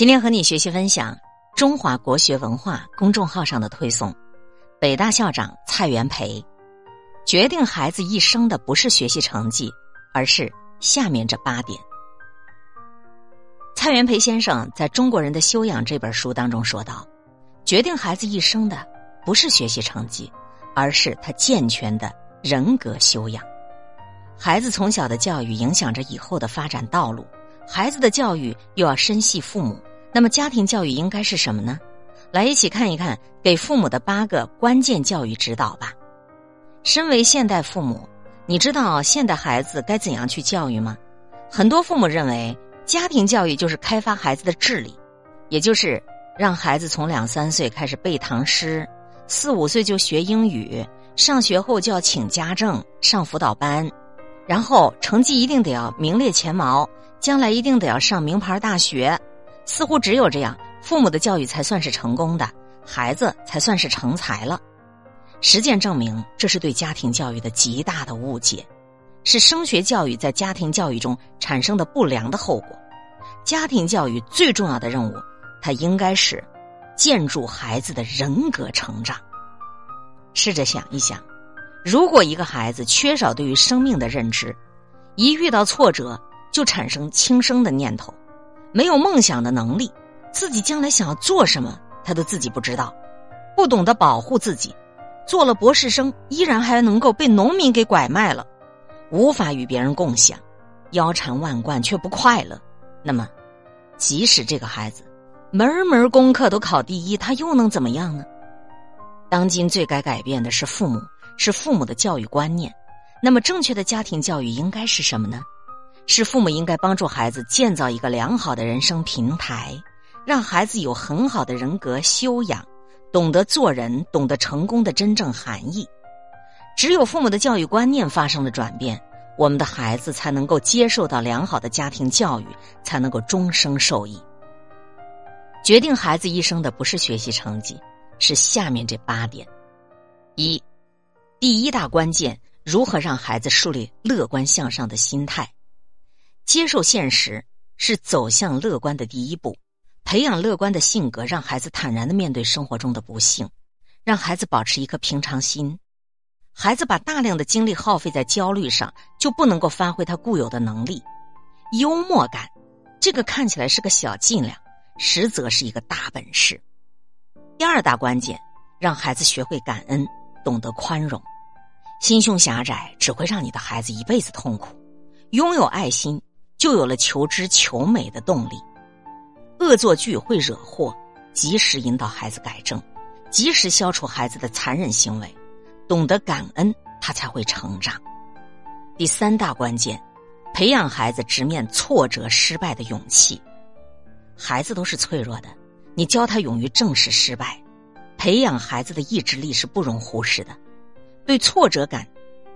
今天和你学习分享中华国学文化公众号上的推送，北大校长蔡元培，决定孩子一生的不是学习成绩，而是下面这八点。蔡元培先生在中国人的修养这本书当中说道：“决定孩子一生的不是学习成绩，而是他健全的人格修养。孩子从小的教育影响着以后的发展道路。”孩子的教育又要深系父母，那么家庭教育应该是什么呢？来一起看一看给父母的八个关键教育指导吧。身为现代父母，你知道现代孩子该怎样去教育吗？很多父母认为，家庭教育就是开发孩子的智力，也就是让孩子从两三岁开始背唐诗，四五岁就学英语，上学后就要请家政、上辅导班，然后成绩一定得要名列前茅。将来一定得要上名牌大学，似乎只有这样，父母的教育才算是成功的，孩子才算是成才了。实践证明，这是对家庭教育的极大的误解，是升学教育在家庭教育中产生的不良的后果。家庭教育最重要的任务，它应该是建筑孩子的人格成长。试着想一想，如果一个孩子缺少对于生命的认知，一遇到挫折，就产生轻生的念头，没有梦想的能力，自己将来想要做什么，他都自己不知道，不懂得保护自己，做了博士生依然还能够被农民给拐卖了，无法与别人共享，腰缠万贯却不快乐。那么，即使这个孩子门门功课都考第一，他又能怎么样呢？当今最该改变的是父母，是父母的教育观念。那么，正确的家庭教育应该是什么呢？是父母应该帮助孩子建造一个良好的人生平台，让孩子有很好的人格修养，懂得做人，懂得成功的真正含义。只有父母的教育观念发生了转变，我们的孩子才能够接受到良好的家庭教育，才能够终生受益。决定孩子一生的不是学习成绩，是下面这八点：一，第一大关键，如何让孩子树立乐观向上的心态。接受现实是走向乐观的第一步，培养乐观的性格，让孩子坦然的面对生活中的不幸，让孩子保持一颗平常心。孩子把大量的精力耗费在焦虑上，就不能够发挥他固有的能力。幽默感，这个看起来是个小伎俩，实则是一个大本事。第二大关键，让孩子学会感恩，懂得宽容。心胸狭窄只会让你的孩子一辈子痛苦。拥有爱心。就有了求知求美的动力。恶作剧会惹祸，及时引导孩子改正，及时消除孩子的残忍行为，懂得感恩，他才会成长。第三大关键，培养孩子直面挫折、失败的勇气。孩子都是脆弱的，你教他勇于正视失败，培养孩子的意志力是不容忽视的。对挫折感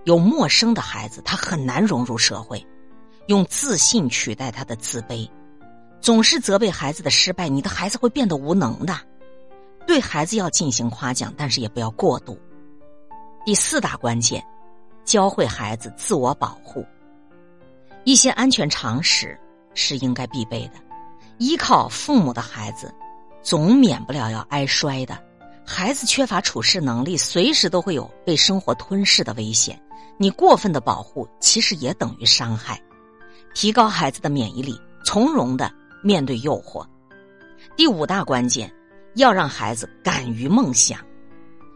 有陌生的孩子，他很难融入社会。用自信取代他的自卑，总是责备孩子的失败，你的孩子会变得无能的。对孩子要进行夸奖，但是也不要过度。第四大关键，教会孩子自我保护。一些安全常识是应该必备的。依靠父母的孩子，总免不了要挨摔的。孩子缺乏处事能力，随时都会有被生活吞噬的危险。你过分的保护，其实也等于伤害。提高孩子的免疫力，从容的面对诱惑。第五大关键，要让孩子敢于梦想，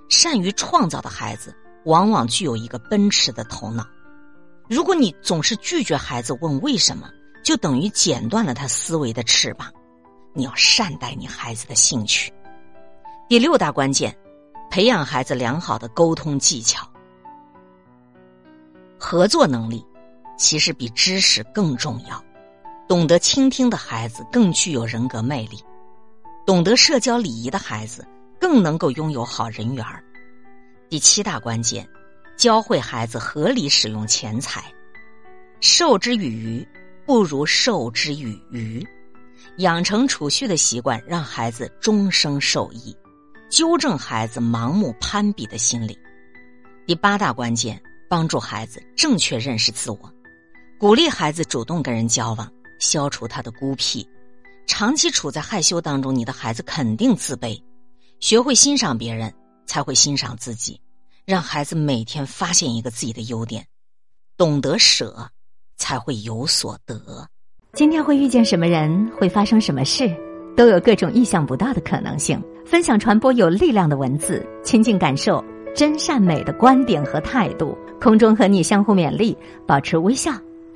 善于创造的孩子，往往具有一个奔驰的头脑。如果你总是拒绝孩子问为什么，就等于剪断了他思维的翅膀。你要善待你孩子的兴趣。第六大关键，培养孩子良好的沟通技巧，合作能力。其实比知识更重要。懂得倾听的孩子更具有人格魅力，懂得社交礼仪的孩子更能够拥有好人缘儿。第七大关键，教会孩子合理使用钱财。授之以鱼，不如授之以渔。养成储蓄的习惯，让孩子终生受益。纠正孩子盲目攀比的心理。第八大关键，帮助孩子正确认识自我。鼓励孩子主动跟人交往，消除他的孤僻，长期处在害羞当中，你的孩子肯定自卑。学会欣赏别人，才会欣赏自己。让孩子每天发现一个自己的优点，懂得舍，才会有所得。今天会遇见什么人，会发生什么事，都有各种意想不到的可能性。分享传播有力量的文字，亲近感受真善美的观点和态度。空中和你相互勉励，保持微笑、